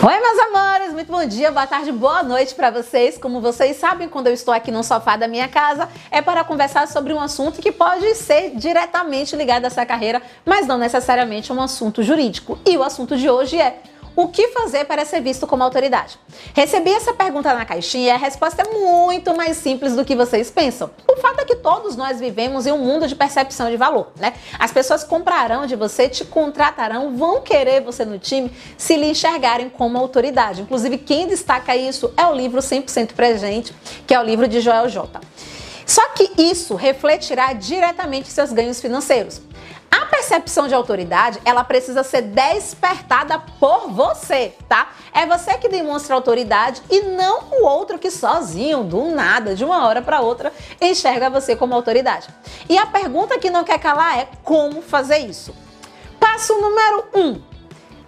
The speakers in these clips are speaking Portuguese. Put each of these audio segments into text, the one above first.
Oi, meus amores, muito bom dia, boa tarde, boa noite para vocês. Como vocês sabem, quando eu estou aqui no sofá da minha casa, é para conversar sobre um assunto que pode ser diretamente ligado a essa carreira, mas não necessariamente um assunto jurídico. E o assunto de hoje é o que fazer para ser visto como autoridade? Recebi essa pergunta na caixinha e a resposta é muito mais simples do que vocês pensam. O fato é que todos nós vivemos em um mundo de percepção de valor, né? As pessoas comprarão de você, te contratarão, vão querer você no time se lhe enxergarem como autoridade. Inclusive, quem destaca isso é o livro 100% Presente, que é o livro de Joel J. Só que isso refletirá diretamente seus ganhos financeiros. Percepção de autoridade, ela precisa ser despertada por você, tá? É você que demonstra autoridade e não o outro que sozinho, do nada, de uma hora para outra, enxerga você como autoridade. E a pergunta que não quer calar é como fazer isso? Passo número 1. Um,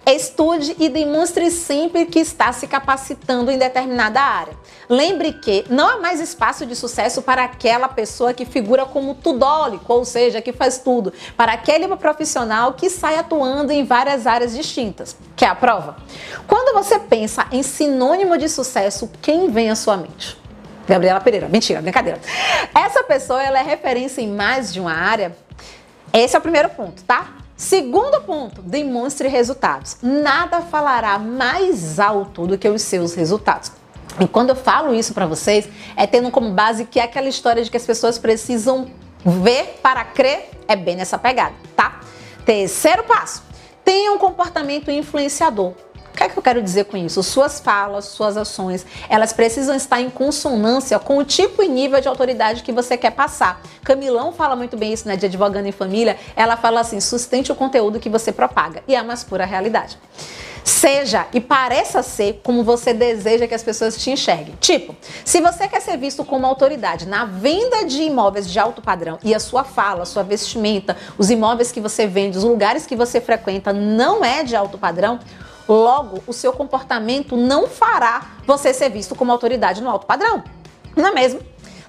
Estude e demonstre sempre que está se capacitando em determinada área. Lembre que não há mais espaço de sucesso para aquela pessoa que figura como tudólico, ou seja, que faz tudo, para aquele profissional que sai atuando em várias áreas distintas. Quer a prova? Quando você pensa em sinônimo de sucesso, quem vem à sua mente? Gabriela Pereira. Mentira, brincadeira. Essa pessoa ela é referência em mais de uma área. Esse é o primeiro ponto, tá? Segundo ponto, demonstre resultados. Nada falará mais alto do que os seus resultados. E quando eu falo isso para vocês, é tendo como base que é aquela história de que as pessoas precisam ver para crer, é bem nessa pegada, tá? Terceiro passo, tenha um comportamento influenciador. Que é que eu quero dizer com isso? Suas falas, suas ações, elas precisam estar em consonância com o tipo e nível de autoridade que você quer passar. Camilão fala muito bem isso, né, de Advogando em Família. Ela fala assim: sustente o conteúdo que você propaga. E é a mais pura realidade. Seja e pareça ser como você deseja que as pessoas te enxerguem. Tipo, se você quer ser visto como autoridade na venda de imóveis de alto padrão e a sua fala, sua vestimenta, os imóveis que você vende, os lugares que você frequenta não é de alto padrão, Logo, o seu comportamento não fará você ser visto como autoridade no alto padrão. Não é mesmo?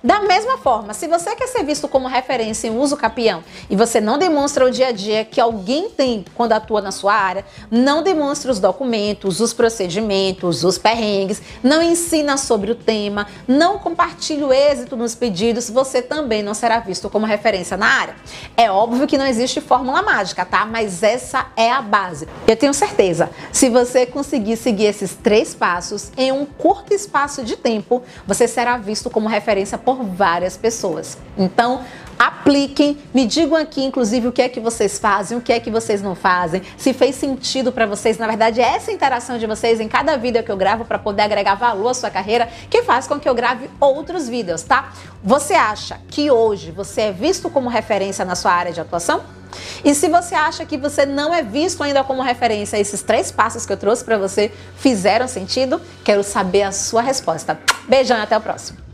Da mesma forma, se você quer ser visto como referência em uso capião e você não demonstra o dia a dia que alguém tem quando atua na sua área, não demonstra os documentos, os procedimentos, os perrengues, não ensina sobre o tema, não compartilha o êxito nos pedidos, você também não será visto como referência na área. É óbvio que não existe fórmula mágica, tá? Mas essa é a base. Eu tenho certeza, se você conseguir seguir esses três passos em um curto espaço de tempo, você será visto como referência por por várias pessoas. Então, apliquem, me digam aqui, inclusive, o que é que vocês fazem, o que é que vocês não fazem, se fez sentido para vocês. Na verdade, essa interação de vocês em cada vídeo que eu gravo para poder agregar valor à sua carreira que faz com que eu grave outros vídeos, tá? Você acha que hoje você é visto como referência na sua área de atuação? E se você acha que você não é visto ainda como referência, esses três passos que eu trouxe para você fizeram sentido? Quero saber a sua resposta. Beijão e até o próximo.